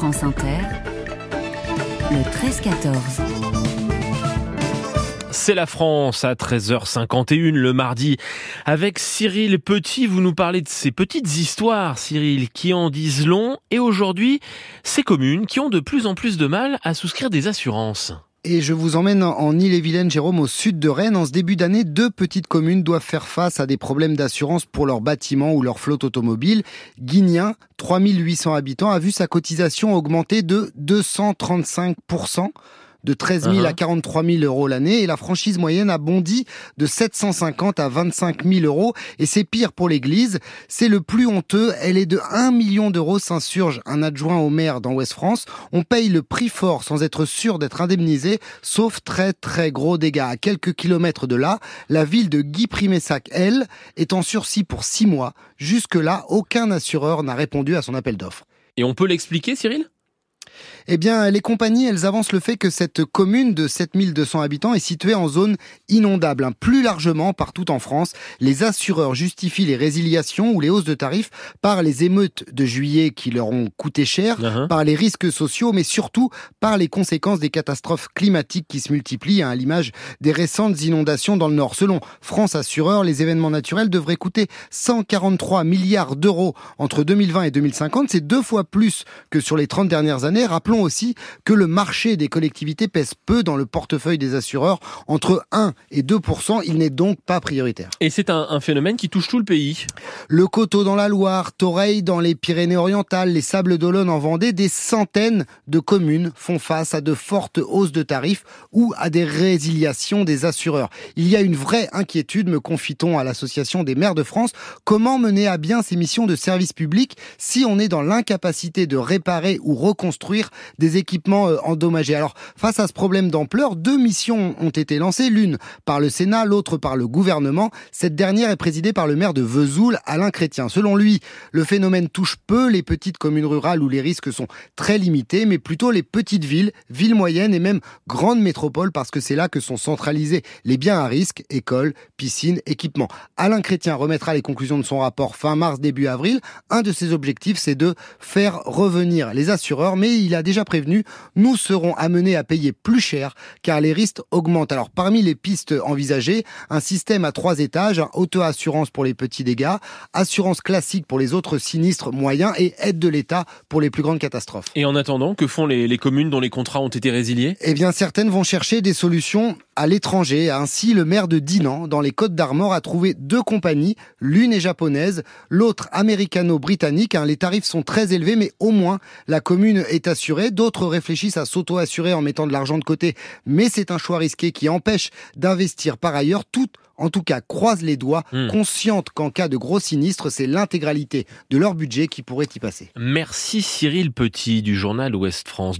France Inter, le 13-14. C'est la France à 13h51 le mardi. Avec Cyril Petit, vous nous parlez de ces petites histoires, Cyril, qui en disent long. Et aujourd'hui, ces communes qui ont de plus en plus de mal à souscrire des assurances. Et je vous emmène en Ille-et-Vilaine, Jérôme, au sud de Rennes. En ce début d'année, deux petites communes doivent faire face à des problèmes d'assurance pour leurs bâtiments ou leur flotte automobile. Guignien, 3800 habitants, a vu sa cotisation augmenter de 235% de 13 000 à 43 uh-huh. 000 euros l'année et la franchise moyenne a bondi de 750 à 25 000 euros et c'est pire pour l'église. C'est le plus honteux. Elle est de 1 million d'euros, s'insurge un adjoint au maire dans Ouest France. On paye le prix fort sans être sûr d'être indemnisé, sauf très très gros dégâts. À quelques kilomètres de là, la ville de Guy-Primessac, elle, est en sursis pour six mois. Jusque-là, aucun assureur n'a répondu à son appel d'offres. Et on peut l'expliquer, Cyril? Eh bien, les compagnies, elles avancent le fait que cette commune de 7200 habitants est située en zone inondable. Hein. Plus largement, partout en France, les assureurs justifient les résiliations ou les hausses de tarifs par les émeutes de juillet qui leur ont coûté cher, uh-huh. par les risques sociaux, mais surtout par les conséquences des catastrophes climatiques qui se multiplient, hein, à l'image des récentes inondations dans le Nord. Selon France Assureur, les événements naturels devraient coûter 143 milliards d'euros entre 2020 et 2050. C'est deux fois plus que sur les 30 dernières années. Rappelons aussi que le marché des collectivités pèse peu dans le portefeuille des assureurs, entre 1 et 2% Il n'est donc pas prioritaire. Et c'est un, phénomène qui touche tout le pays. Le Coteau dans la Loire, Toreil dans les Pyrénées-Orientales, les Sables d'Olonne en Vendée, des centaines de communes font face à de fortes hausses de tarifs ou à des résiliations des assureurs. Il y a une vraie inquiétude, me confie-t-on à l'Association des maires de France. Comment mener à bien ces missions de service public si on est dans l'incapacité de réparer ou reconstruire des équipements euh, endommagés. Alors, face à ce problème d'ampleur, deux missions ont été lancées, l'une par le Sénat, l'autre par le gouvernement. Cette dernière est présidée par le maire de Vesoul, Alain Chrétien. Selon lui, le phénomène touche peu les petites communes rurales où les risques sont très limités, mais plutôt les petites villes, villes moyennes et même grandes métropoles parce que c'est là que sont centralisés les biens à risque, écoles, piscines, équipements. Alain Chrétien remettra les conclusions de son rapport fin mars, début avril. Un de ses objectifs, c'est de faire revenir les assureurs, mais il a déjà prévenu, nous serons amenés à payer plus cher car les risques augmentent. Alors parmi les pistes envisagées, un système à trois étages, auto-assurance pour les petits dégâts, assurance classique pour les autres sinistres moyens et aide de l'État pour les plus grandes catastrophes. Et en attendant, que font les, les communes dont les contrats ont été résiliés? Eh bien certaines vont chercher des solutions à l'étranger. Ainsi, le maire de Dinan, dans les Côtes d'Armor, a trouvé deux compagnies. L'une est japonaise, l'autre américano-britannique. Hein, les tarifs sont très élevés, mais au moins la commune est assurée. D'autres réfléchissent à s'auto-assurer en mettant de l'argent de côté, mais c'est un choix risqué qui empêche d'investir par ailleurs. Tout, en tout cas, croise les doigts, hmm. consciente qu'en cas de gros sinistre, c'est l'intégralité de leur budget qui pourrait y passer. Merci Cyril Petit du journal Ouest France.